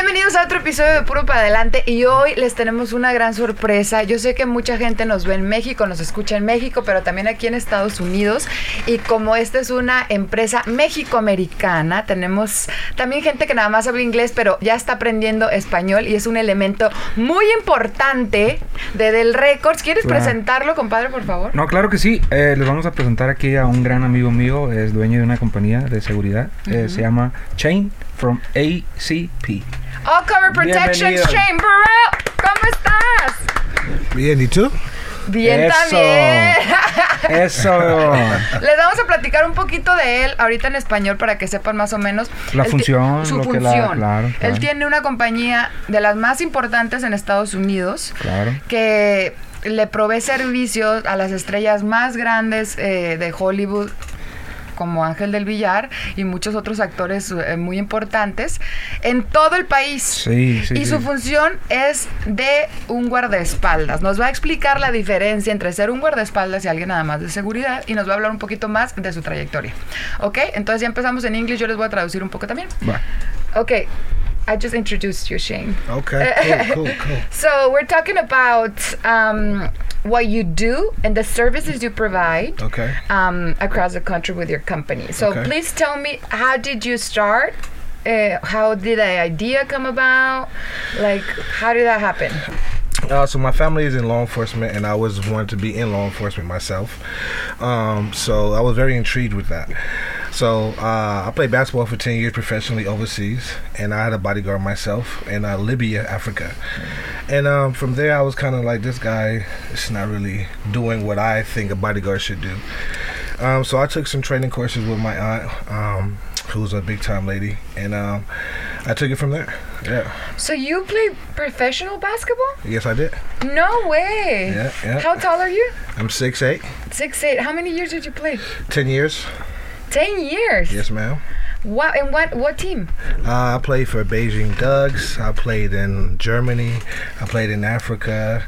Bienvenidos a otro episodio de Puro para Adelante y hoy les tenemos una gran sorpresa. Yo sé que mucha gente nos ve en México, nos escucha en México, pero también aquí en Estados Unidos. Y como esta es una empresa mexicoamericana, tenemos también gente que nada más habla inglés, pero ya está aprendiendo español y es un elemento muy importante de Del Records. ¿Quieres Claro. presentarlo, compadre, por favor? No, claro que sí. Eh, les vamos a presentar aquí a un gran amigo mío, es dueño de una compañía de seguridad. Eh, se llama Chain from ACP. All Cover Bienvenido. Chamber ¿Cómo estás? Bien, ¿y tú? Bien Eso. también. Eso. Les vamos a platicar un poquito de él ahorita en español para que sepan más o menos La Él función, su lo que función. la- claro, claro. Él tiene una compañía de las más importantes en Estados Unidos Claro. que le provee servicios a las estrellas más grandes eh, de Hollywood como Ángel del Villar y muchos otros actores eh, muy importantes en todo el país. Sí, sí, y sí. su función es de un guardaespaldas. Nos va a explicar la diferencia entre ser un guardaespaldas y alguien nada más de seguridad y nos va a hablar un poquito más de su trayectoria. ¿Ok? Entonces ya empezamos en inglés, yo les voy a traducir un poco también. Va. Ok, I just introduced you, Shane. Okay, cool, cool, cool. So we're talking about um, what you do and the services you provide Okay. um, across the country with your company. So Okay. please tell me, how did you start? Uh, how did the idea come about? Like, how did that happen? Uh, so my family is in law enforcement, and I was wanted to be in law enforcement myself. Um, so I was very intrigued with that. So uh, I played basketball for ten years professionally overseas, and I had a bodyguard myself in uh, Libya, Africa. And um, from there, I was kind of like, this guy is not really doing what I think a bodyguard should do. Um, so I took some training courses with my aunt, um, who's a big time lady, and um, I took it from there. Yeah. So you play professional basketball? Yes, I did. No way. Yeah, yeah. How tall are you? I'm six eight. Six eight. How many years did you play? Ten years. Ten years. Yes, ma'am. Wow. And what what team? Uh, I played for Beijing Ducks. I played in Germany. I played in Africa.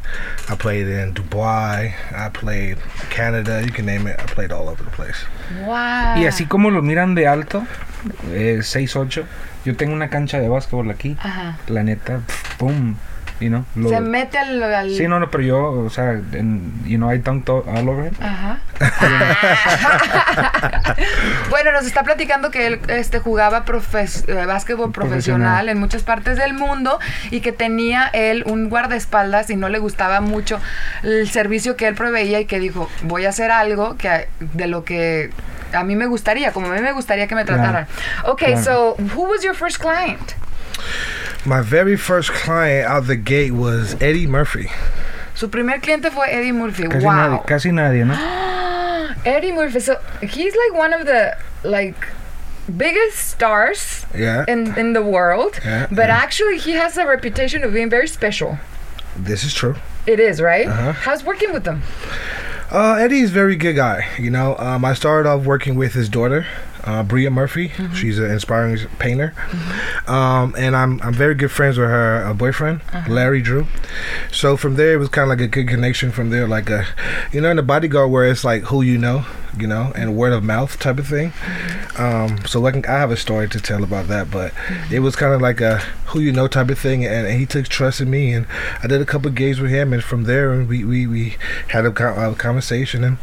I played in Dubai. I played Canada. You can name it. I played all over the place. Wow. Y así como lo miran de alto, eh, 6'8", yo tengo una cancha de básquetbol aquí. Ajá. La neta, pum, you know. lo- Se mete al, al- Sí, no, no, pero yo, o sea, en- you know, I dunked all over him. Ajá. bueno, nos está platicando que él este, jugaba profes- eh, básquetbol profesional Profesional. en muchas partes del mundo y que tenía él un guardaespaldas y no le gustaba mucho el servicio que él proveía y que dijo, voy a hacer algo que de lo que a mí me gustaría, como a mí me gustaría que me Claro. trataran. Okay, Claro. so who was your first client? My very first client out the gate was Eddie Murphy. Su primer cliente fue Eddie Murphy. Casi wow. nadie, casi nadie, ¿no? Eddie Murphy. So he's like one of the like biggest stars Yeah. in in the world. Yeah, but yeah. actually, he has a reputation of being very special. This is true. It is right. Uh-huh. How's working with them? Uh, Eddie's a very good guy. You know, um, I started off working with his daughter, uh, Bria Murphy. She's an inspiring painter, um, and I'm I'm very good friends with her uh, boyfriend, Larry Drew. So from there, it was kind of like a good connection. From there, like a, you know, in the bodyguard where it's like who you know, you know, and word of mouth type of thing. Um, so like I have a story to tell about that, but it was kind of like a who you know type of thing, and, and he took trust in me, and I did a couple of gigs with him, and from there, and we we, we had a, a conversation, and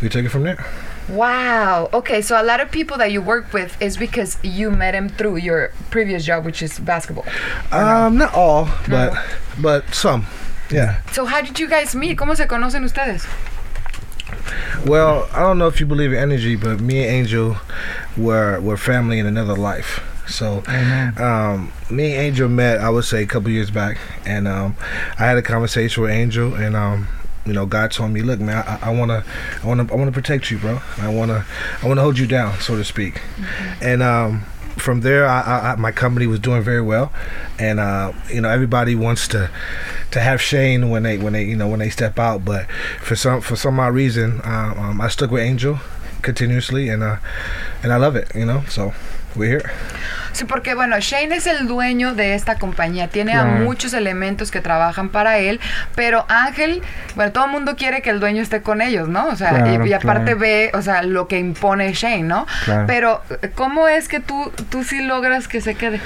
we took it from there. Wow. Okay, so a lot of people that you work with is because you met him through your previous job, which is basketball. Um, not all, but but some. Yeah. So how did you guys meet? ¿Cómo se conocen ustedes? Well, I don't know if you believe in energy, but me and Angel were were family in another life. So, um, me and Angel met, I would say, a couple years back, and um, I had a conversation with Angel, and um, you know, God told me, "Look, man, I, I wanna, I wanna, I wanna protect you, bro. I wanna, I wanna hold you down, so to speak." And um, from there, I, I, my company was doing very well, and uh, you know everybody wants to to have Shane when they when they you know when they step out. But for some for some odd reason, uh, um, I stuck with Angel continuously, and uh, and I love it. You know, so we're here. Sí, porque bueno, Shane es el dueño de esta compañía, tiene a muchos elementos que trabajan para él, pero Ángel, bueno, todo el mundo quiere que el dueño esté con ellos, ¿no? O sea, y- aparte claro. ve, o sea, lo que impone Shane, ¿no? Claro. Pero, ¿cómo es que tú, tú sí logras que se quede?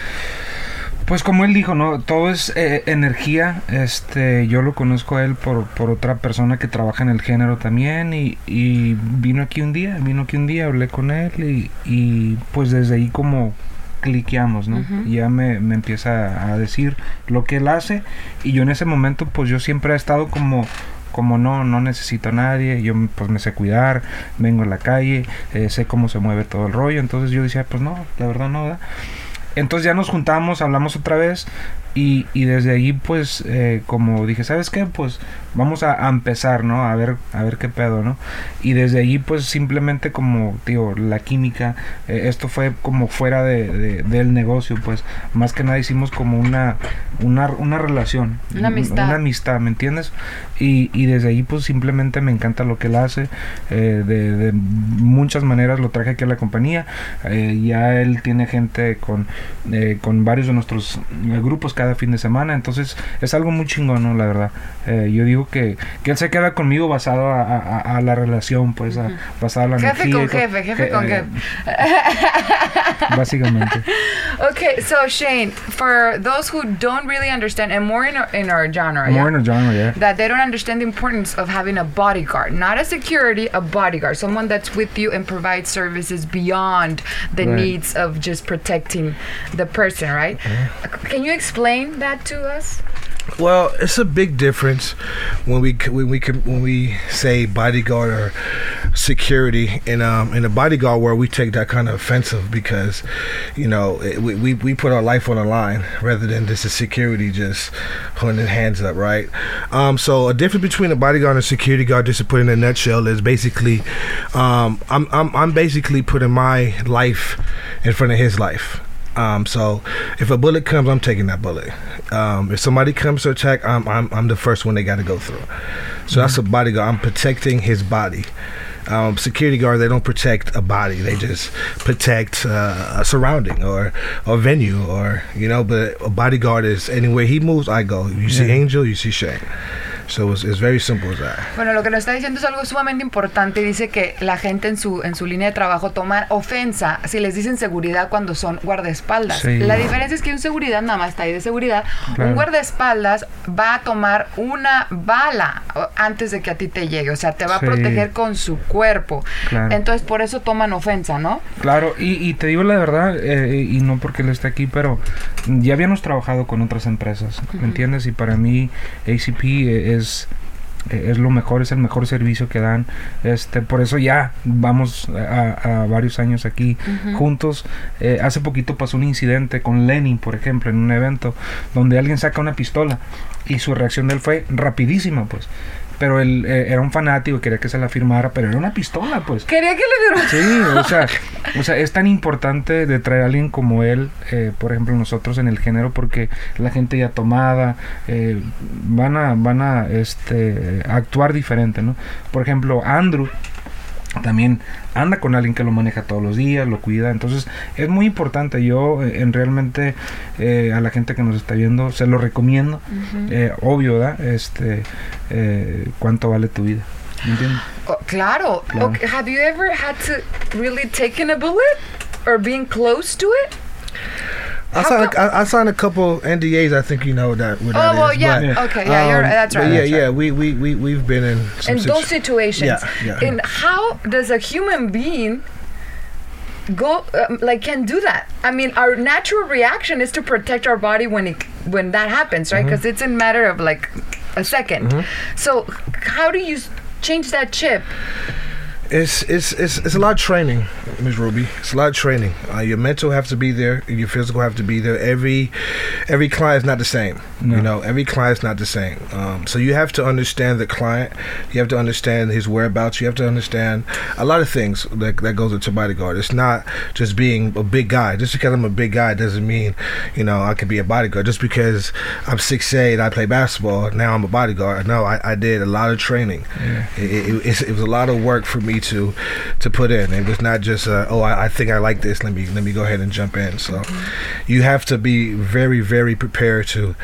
Pues como él dijo, ¿no? Todo es eh, energía. Este, yo lo conozco a él por, por otra persona que trabaja en el género también y, y vino aquí un día, vino aquí un día, hablé con él y, y pues desde ahí como cliqueamos, ¿no? Ya me, me empieza a decir lo que él hace y yo en ese momento pues yo siempre he estado como como no, no necesito a nadie, yo pues me sé cuidar, vengo a la calle, eh, sé cómo se mueve todo el rollo, entonces yo decía, pues no, la verdad no, ¿verdad? Entonces ya nos juntamos, hablamos otra vez y, y desde ahí pues eh, como dije, ¿sabes qué? Pues vamos a, a empezar, ¿no? A ver, a ver qué pedo, ¿no? Y desde ahí pues simplemente como, tío, la química, eh, esto fue como fuera de, de- del negocio, pues más que nada hicimos como una, una, una relación. Una amistad. Una amistad, ¿me entiendes? Y, y desde ahí pues simplemente me encanta lo que él hace, eh, de, de muchas maneras lo traje aquí a la compañía, eh, ya él tiene gente con, eh, con varios de nuestros eh, grupos cada fin de semana, entonces es algo muy chingón, ¿no? La verdad. Eh, yo digo que, que él se queda conmigo basado a, a- a- la relación, pues, a, basado a la Jefe energía. con jefe, jefe Eh, con eh, jefe. Básicamente. Okay, so Shane, for those who don't really understand, and more in our, in our genre, More yeah? in a genre, yeah. that they don't understand the importance of having a bodyguard, not a security, a bodyguard, someone that's with you and provides services beyond the Right. needs of just protecting the person, right? Can you explain that to us? Well, it's a big difference when we when we when we say bodyguard or security. In um in a bodyguard world, we take that kind of offensive because, you know, it, we, we we put our life on the line rather than just a security just holding hands up, right? Um, so a difference between a bodyguard and a security guard, just to put in a nutshell, is basically, um, I'm I'm I'm basically putting my life in front of his life. Um, so if a bullet comes, I'm taking that bullet. Um, if somebody comes to attack, I'm I'm, I'm the first one they got to go through. So that's a bodyguard. I'm protecting his body. Um, security guard, they don't protect a body. They just protect uh, a surrounding or a venue or you know. But a bodyguard is anywhere he moves, I go. You see Angel, you see Shane. So it's, it's very simple as that. Bueno, lo que nos está diciendo es algo sumamente importante. Dice que la gente en su, en su línea de trabajo toma ofensa si les dicen seguridad cuando son guardaespaldas. Sí. La diferencia es que un seguridad nada más está ahí de seguridad. Claro. Un guardaespaldas va a tomar una bala antes de que a ti te llegue. O sea, te va Sí. a proteger con su cuerpo. Claro. Entonces, por eso toman ofensa, ¿no? Claro, y, y te digo la verdad, eh, y no porque él esté aquí, pero ya habíamos trabajado con otras empresas, ¿me entiendes? Y para mí ACP eh, es eh, es lo mejor, es el mejor servicio que dan. Este, por eso ya vamos a, a varios años aquí juntos. Eh, hace poquito pasó un incidente con Lenin, por ejemplo, en un evento donde alguien saca una pistola y su reacción de él fue rapidísima, pues. Pero él eh, era un fanático y quería que se la firmara, pero era una pistola, pues. Quería que le diera... Sí, o sea, o sea, es tan importante de traer a alguien como él, eh, por ejemplo, nosotros en el género, porque la gente ya tomada, eh, van a, van a, este, actuar diferente, ¿no? Por ejemplo, Andrew también anda con alguien que lo maneja todos los días, lo cuida, entonces es muy importante. Yo, eh, en realmente, eh, a la gente que nos está viendo, se lo recomiendo, Eh, obvio, ¿verdad? Este, eh, cuánto vale tu vida, ¿me entiendes? Oh, claro. Claro. Okay, Have you ever had to really taken a bullet or being close to it? I signed, I, I signed a couple NDAs. I think you know that. What Oh that well, is, yeah. but, Yeah. Okay, yeah, you're, um, that's right. Yeah, that's yeah. right. We we we we've been in some in those situations. Yeah, yeah. And how does a human being go um, like can do that? I mean, our natural reaction is to protect our body when it when that happens, right? Mm-hmm. Because it's a matter of like a 2nd So how do you change that chip? It's it's it's it's a lot of training, Ms. Ruby. It's a lot of training. Uh, your mental have to be there. Your physical have to be there. Every every client's not the same. No. You know, every client's not the same. Um, so you have to understand the client. You have to understand his whereabouts. You have to understand a lot of things that that goes into bodyguard. It's not just being a big guy. Just because I'm a big guy doesn't mean you know I could be a bodyguard. Just because I'm six eight, I play basketball. Now I'm a bodyguard. No, I, I did a lot of training. Yeah. It, it, it's- it was a lot of work for me to to put in. It was not just uh, oh I, I think I like this. Let me let me go ahead and jump in. So you have to be very very prepared to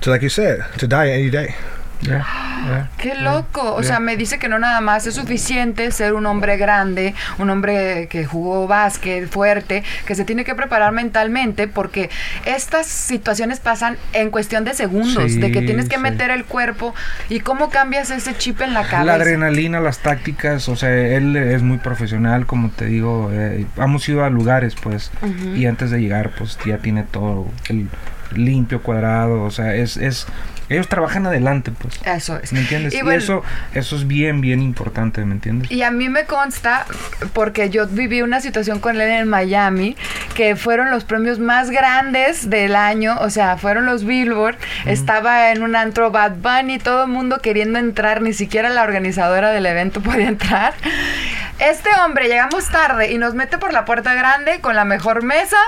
to like you said to die any day. Yeah, yeah. Qué loco. O sea, me dice que no nada más es suficiente ser un hombre grande, un hombre que jugó básquet fuerte, que se tiene que preparar mentalmente porque estas situaciones pasan en cuestión de segundos, Sí, de que tienes que sí. meter el cuerpo y cómo cambias ese chip en la cabeza. La adrenalina, las tácticas, o sea, él es muy profesional, como te digo, eh, hemos ido a lugares, pues, y antes de llegar, pues, ya tiene todo el limpio, cuadrado, o sea, es, es, ellos trabajan adelante, pues, Eso es. ¿me entiendes? Y Y, bueno, eso, eso es bien, bien importante, ¿me entiendes? Y a mí me consta, porque yo viví una situación con él en Miami, que fueron los premios más grandes del año, o sea, fueron los Billboard, estaba en un antro Bad Bunny, todo el mundo queriendo entrar, ni siquiera la organizadora del evento podía entrar. Este hombre llegamos tarde y nos mete por la puerta grande con la mejor mesa,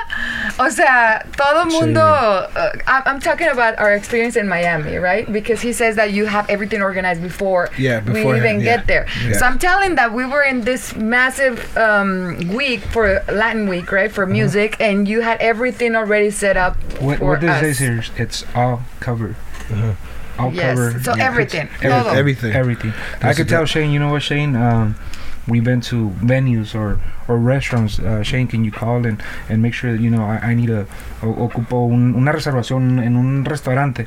o sea, todo el Sí. mundo... uh, I'm I'm talking about our experience in Miami, right? Because he says that you have everything organized before Yeah, we even yeah. get there. Yeah. So I'm telling that we were in this massive um, week for Latin week, right, for music, and you had everything already set up What, for what does us. it say here? It's all covered. All Yes, covered. so Yeah, everything, it's todo. Everything. Everything. I That's could tell Shane. You know what, Shane? Um, we've been to venues or or restaurants. Uh, Shane, can you call and and make sure that you know I, I need a o- ocupo un- una reservación en un restaurante.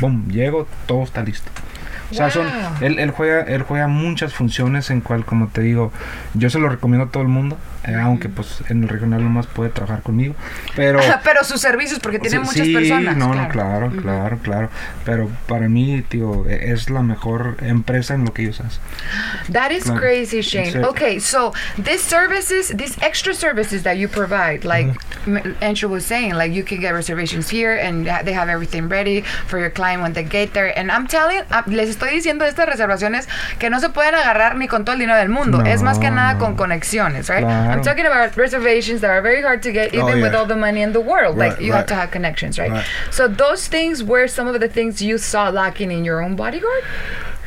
Boom, llego, todo está listo. O sea, son, él, él juega él juega muchas funciones en cual, como te digo, yo se lo recomiendo a todo el mundo, eh, aunque pues en el regional nomás puede trabajar conmigo, pero Pero sus servicios, porque tiene Sí, muchas personas. No, no, claro, claro, claro. Pero para mí, tío, e- es la mejor empresa en lo que ellos hacen. That is Claro. crazy, Shane. Exacto. Okay, so these services, these extra services that you provide, like Mm-hmm. M Andrew was saying, like you can get reservations here and they have everything ready for your client when they get there. And I'm telling, ah, les estoy diciendo estas reservaciones que no se pueden agarrar ni con todo el dinero del mundo. No, es más que nada no. con conexiones, right? I'm talking about reservations that are very hard to get, Oh, even with all the money in the world. like Right, you have to have connections, right? Right. So those things were some of the things you saw lacking in your own bodyguard.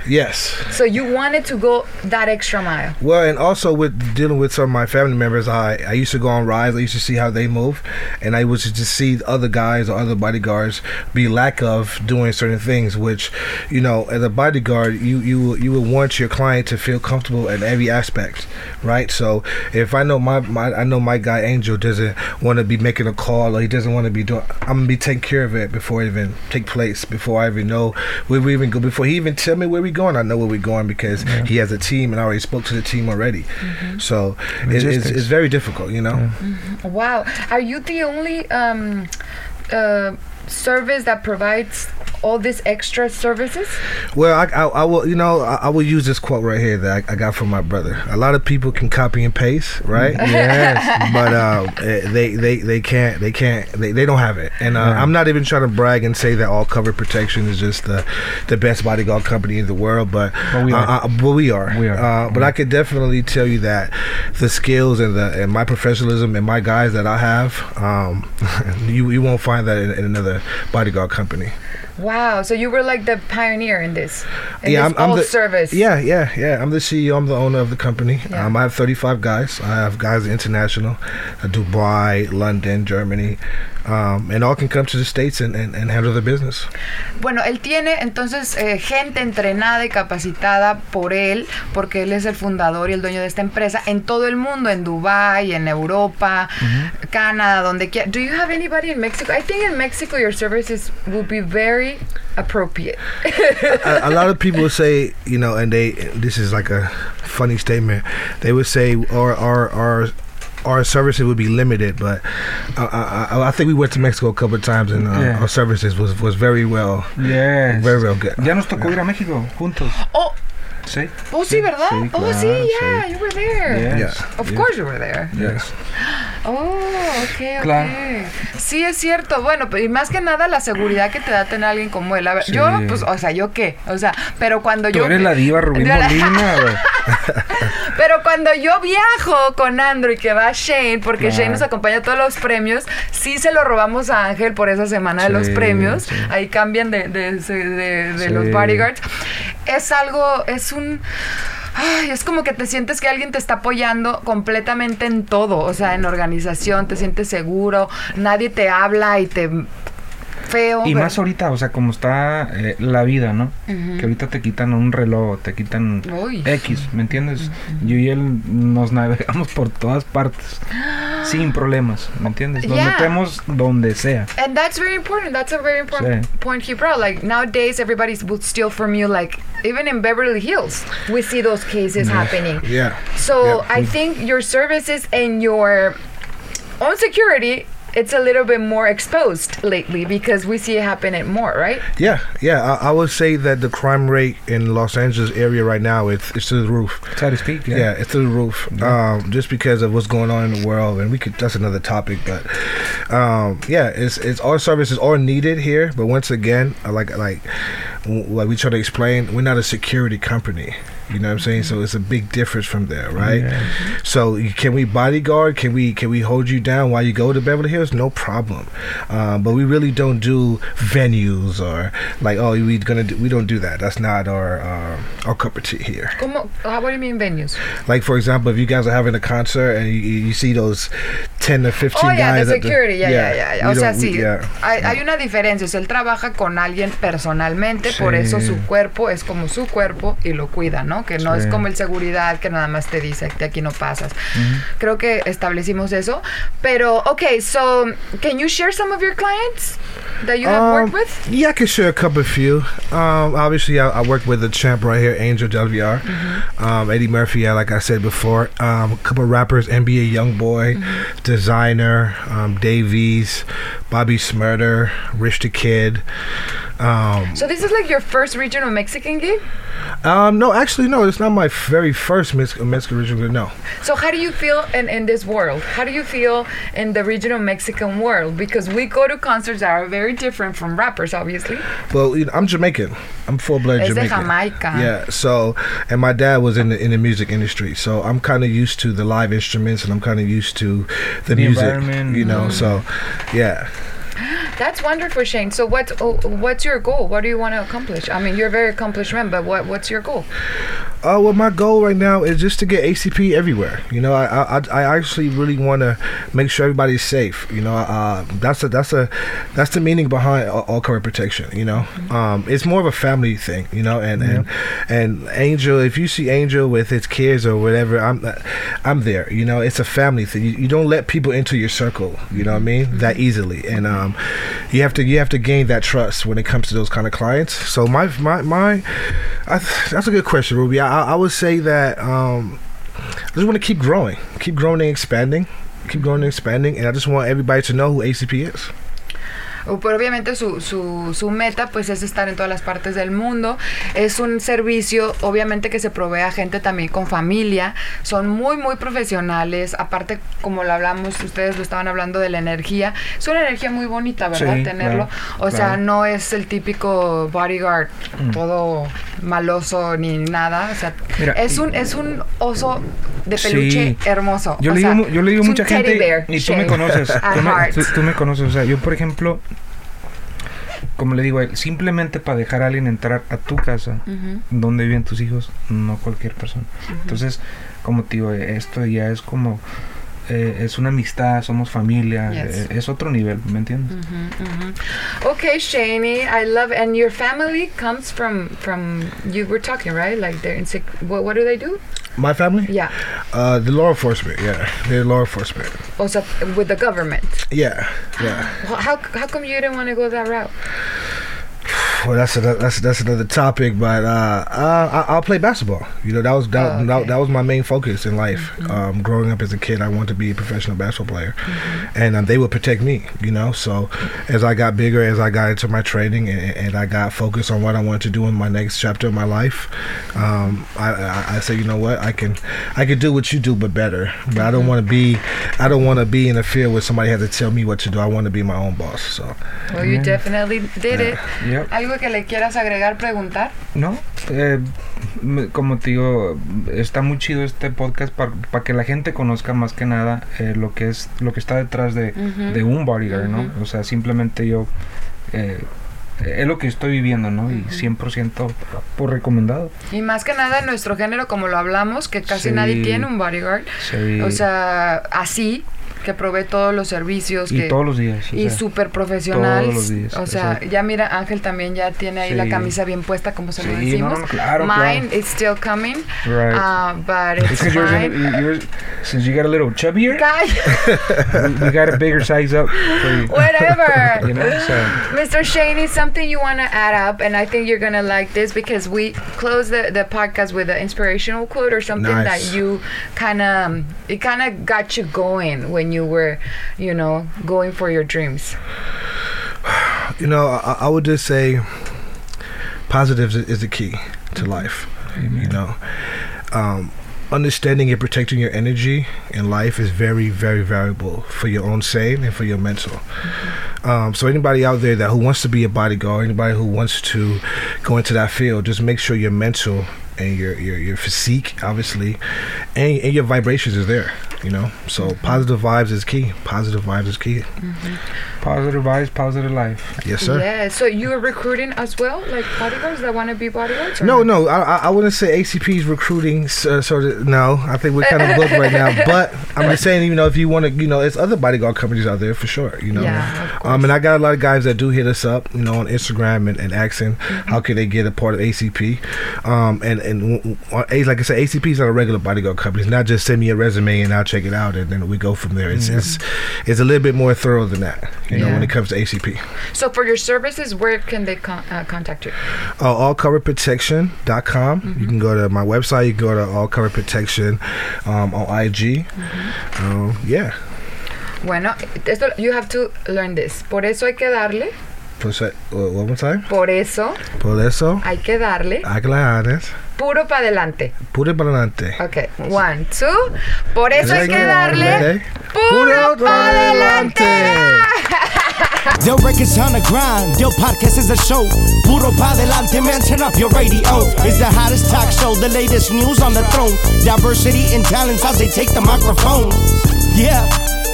Yes. So you wanted to go that extra mile. Well, and also with dealing with some of my family members, I, I used to go on rides. I used to see how they move, and I was to just see other guys or other bodyguards be lack of doing certain things. Which, you know, as a bodyguard, you you you would want your client to feel comfortable in every aspect, right? So if I know my, my I know my guy Angel doesn't want to be making a call or he doesn't want to be doing, I'm gonna be taking care of it before it even take place. Before I even know where we even go. Before he even tell me where we going, I know where we're going because he has a team and I already spoke to the team already. So it, it's, it's very difficult, you know. Wow. Are you the only um, uh, service that provides all these extra services? Well, I, I, I will, you know, I, I will use this quote right here that I, I got from my brother. A lot of people can copy and paste, right? yes, but uh, eh, they, they, they can't, they can't, they, they don't have it. And uh, Yeah. I'm not even trying to brag and say that all cover protection is just the, the best bodyguard company in the world, but But we are. Uh, uh, but we are. We are. Uh, but I could definitely tell you that the skills and the and my professionalism and my guys that I have, um, you you won't find that in, in another bodyguard company. Wow. So you were like the pioneer in this. In yeah, this I'm, I'm the service. Yeah, yeah, yeah. I'm the CEO. I'm the owner of the company. Yeah. Um, I have 35 guys. I have guys international, uh, Dubai, London, Germany, um, and all can come to the states and, and, and handle the business. Bueno, él tiene entonces eh, gente entrenada y capacitada por él, porque él es el fundador y el dueño de esta empresa en todo el mundo, en Dubai, en Europa, Canadá, donde quiera. Do you have anybody in Mexico? I think in Mexico your services would be very appropriate. a, a lot of people say, you know, and they this is like a funny statement. They would say our our our our services would be limited, but I, I, I think we went to Mexico a couple of times, and uh, Yeah. our services was was very well, Yeah. very well good. Ya nos tocó ir a México juntos. Oh, Sí. Oh, sí, ¿verdad? Sí, oh, sí, claro, yeah, sí. you were there. Yes, Of yes, course you were there. Yes. Oh, ok, ok. Claro. Sí, es cierto. Bueno, pues, y más que nada la seguridad que te da tener a alguien como él. A ver, Sí. yo, pues, o sea, ¿yo qué? O sea, pero cuando Tú yo... eres la diva la- Molina. Pero cuando yo viajo con Andrew y que va Shane, porque Claro. Shane nos acompaña a todos los premios, sí se lo robamos a Ángel por esa semana de los premios. Ahí cambian de, de, de- de Sí. los bodyguards. Es algo, es un... Es como que te sientes que alguien te está apoyando completamente en todo, o sea, en organización, te sientes seguro, nadie te habla y te feo. Y pero- más ahorita, o sea, como está eh, la vida, ¿no? Que ahorita te quitan un reloj, te quitan Uy. X, ¿me entiendes? Yo y él nos navegamos por todas partes, sin problemas, ¿me entiendes? Nos Yeah. metemos donde sea. And that's very important. That's a very important Sí. point he brought. Like nowadays, everybody will steal from you. Like even in Beverly Hills, we see those cases happening. Yeah. So Yeah. I think your services and your own security, it's a little bit more exposed lately because we see it happening more, right? Yeah, yeah. I, I would say that the crime rate in Los Angeles area right now it's it's to the roof. So to speak, Yeah, it's through the roof. Um, just because of what's going on in the world, and we could that's another topic. But um, yeah, it's it's our services are needed here. But once again, like like w- like we try to explain, we're not a security company. You know what I'm saying? So it's a big difference from there, right? Yeah. So can we bodyguard? Can we can we hold you down while you go to Beverly Hills? No problem. Um, but we really don't do venues or like oh we gonna do, we don't do that. That's not our um, our cup of tea here. Como, uh, what do you mean venues? Like for example, if you guys are having a concert and you, you see those ten or fifteen Oh, yeah, guys, the at the- security, yeah, yeah, yeah. yeah. we O sea, don't- we- sí, yeah. hay, hay una diferencia. O sea, él trabaja con alguien personalmente, por Sí. eso su cuerpo es como su cuerpo y lo cuida, ¿no? Que no es como el seguridad que nada más te dice de aquí no pasas. Creo que establecimos eso. Pero, okay, so can you share some of your clients that you have Um, worked with? Yeah, I can share a couple of few. Um, obviously, I, I worked with the champ right here, Angel Del Villar, Mm-hmm. um, Eddie Murphy. Yeah, like I said before, um, a couple of rappers, NBA YoungBoy, Mm-hmm. Desiigner, um, Davies, Bobby Shmurda, Rich the Kid. Um, So this is like your first regional Mexican gig? um, no, actually, no, it's not my very first Mex- Mexican original. No, So how do you feel in, in this world? How do you feel in the regional Mexican world? Because we go to concerts that are very different from rappers, obviously. well, you know, I'm Jamaican. I'm full blood Es de Jamaican. Jamaica. Yeah. So, and my dad was in the in the music industry, so I'm kind of used to the live instruments, and I'm kind of used to the, The music. environment. You know, Mm. so yeah. That's wonderful, Shane. So what oh, what's your goal? What do you want to accomplish? I mean, you're a very accomplished man, but what what's your goal? Uh, well, my goal right now is just to get ACP everywhere. You know, I I, I- actually really want to make sure everybody's safe. You know, uh, that's a that's a that's the meaning behind all, all cover protection. You know, um, it's more of a family thing. You know, and and and Angel, if you see Angel with his kids or whatever, I'm I'm there. You know, it's a family thing. You, you don't let people into your circle. You know what I mean? That easily, and um, you have to you have to gain that trust when it comes to those kind of clients. So my my my, I, that's a good question, Ruby. I, I would say that um, I just want to keep growing, keep growing and expanding, keep growing and expanding, and I just want everybody to know who ACP is. Pero obviamente su, su, su meta pues es estar en todas las partes del mundo. Es un servicio obviamente que se provee a gente también con familia. Son muy muy profesionales. Aparte como lo hablamos, ustedes lo estaban hablando de la energía. Es una energía muy bonita, ¿verdad? Sí, Tenerlo. claro, o sea, claro. no es el típico bodyguard todo maloso ni nada. O sea, Mira, es un es un oso de peluche Sí. hermoso. Yo O le sea, digo, mu- yo le digo mucha gente bear y tú me conoces, at tú me, heart. tú- tú me conoces, o sea, yo por ejemplo, como le digo a él, simplemente para dejar a alguien entrar a tu casa, donde viven tus hijos, no cualquier persona. Entonces, como te digo, esto ya es como, eh, es una amistad, somos familia, Yes. eh, es otro nivel, ¿me entiendes? Okay, Shani, I love and your family comes from from you were talking right like they're in sec- what, what do they do? My family, Yeah, uh, the law enforcement, yeah, they're law enforcement, also with the government. yeah, yeah. Well, How how come you didn't want to go that route? Well, that's another, that's that's another topic, but uh, uh, I, I'll play basketball. You know, that was that, Oh, okay. that, that was my main focus in life. Um, growing up as a kid, I wanted to be a professional basketball player, and um, they would protect me. You know, so as I got bigger, as I got into my training, and, and I got focused on what I wanted to do in my next chapter of my life, um, I, I, I say, you know what, I can I can do what you do, but better. But I don't want to be I don't want to be in a field where somebody has to tell me what to do. I want to be my own boss. So. Well, you definitely did it. Yep. ¿Algo que le quieras agregar, preguntar? No, eh, como te digo, está muy chido este podcast para que la gente conozca más que nada eh, lo que es lo que está detrás de, un bodyguard, ¿no? O sea, simplemente yo eh, es lo que estoy viviendo, ¿no? Y 100% por recomendado. Y más que nada en nuestro género, como lo hablamos, que casi Sí. nadie tiene un bodyguard. Sí. O sea, así, que provee todos los servicios. y que, todos los días. y súper profesional. todos los días, O sea, exacto. ya mira, Ángel también ya tiene ahí la Sí. camisa bien puesta, como se lo Sí, decimos. no, no, claro, Mine claro. is still coming, Right. uh, but it's fine. in- yours, since you got a little chubbier, we got a bigger size up you. whatever. You know, so Mr. Shaney, something you want to add up, and I think you're gonna like this because we close the, the podcast with an inspirational quote or something Nice. that you kind of it kind of got you going when you were, you know, going for your dreams. You know, I, I would just say positives is, is the key to life. You know, um, understanding and protecting your energy in life is very, very valuable for your own sane and for your mental. Um, so anybody out there that who wants to be a bodyguard, anybody who wants to go into that field, just make sure your mental and your your, your physique, obviously, and, and your vibrations is there. You know, so positive vibes is key. Positive vibes is key. positive vibes, positive life. Yes, sir. Yeah. So you're recruiting as well, like bodyguards that want to be bodyguards? or No, no, I, I- I wouldn't say ACP is recruiting. Uh, sort of, no, I think we're kind of booked right now. But I'm just saying, you know, if you want to, you know, it's other bodyguard companies out there for sure. You know, Yeah, um, and I got a lot of guys that do hit us up, you know, on Instagram and, and asking Mm-hmm. how can they get a part of ACP. Um, and and w- w- uh, A- like I said, ACP is not a regular bodyguard company. It's not just send me a resume and I'll check it out and then we go from there. It's it's it's a little bit more thorough than that. You know, when it comes to ACP. So for your services, where can they con- uh, contact you? uh, allcoverprotection.com. Mm-hmm. You can go to my website. You can go to All Cover Protection um, on IG. Mm-hmm. Um, yeah. Bueno, esto you have to learn this. Por eso hay que darle. Pues, uh, one more time. Por eso Por eso, hay que darle aclares. Puro para adelante. Pure para adelante. Ok, one, two. Por eso hay que darle puro para adelante. Del records on the grind, Del podcast is a show. Puro pa delante, man, turn up your radio. It's the hottest talk show, the latest news on the throne. Diversity and talents as they take the microphone. Yeah,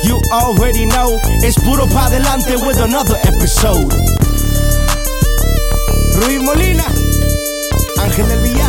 you already know. It's Puro pa delante with another episode. Ruiz Molina, Ángel del Villar.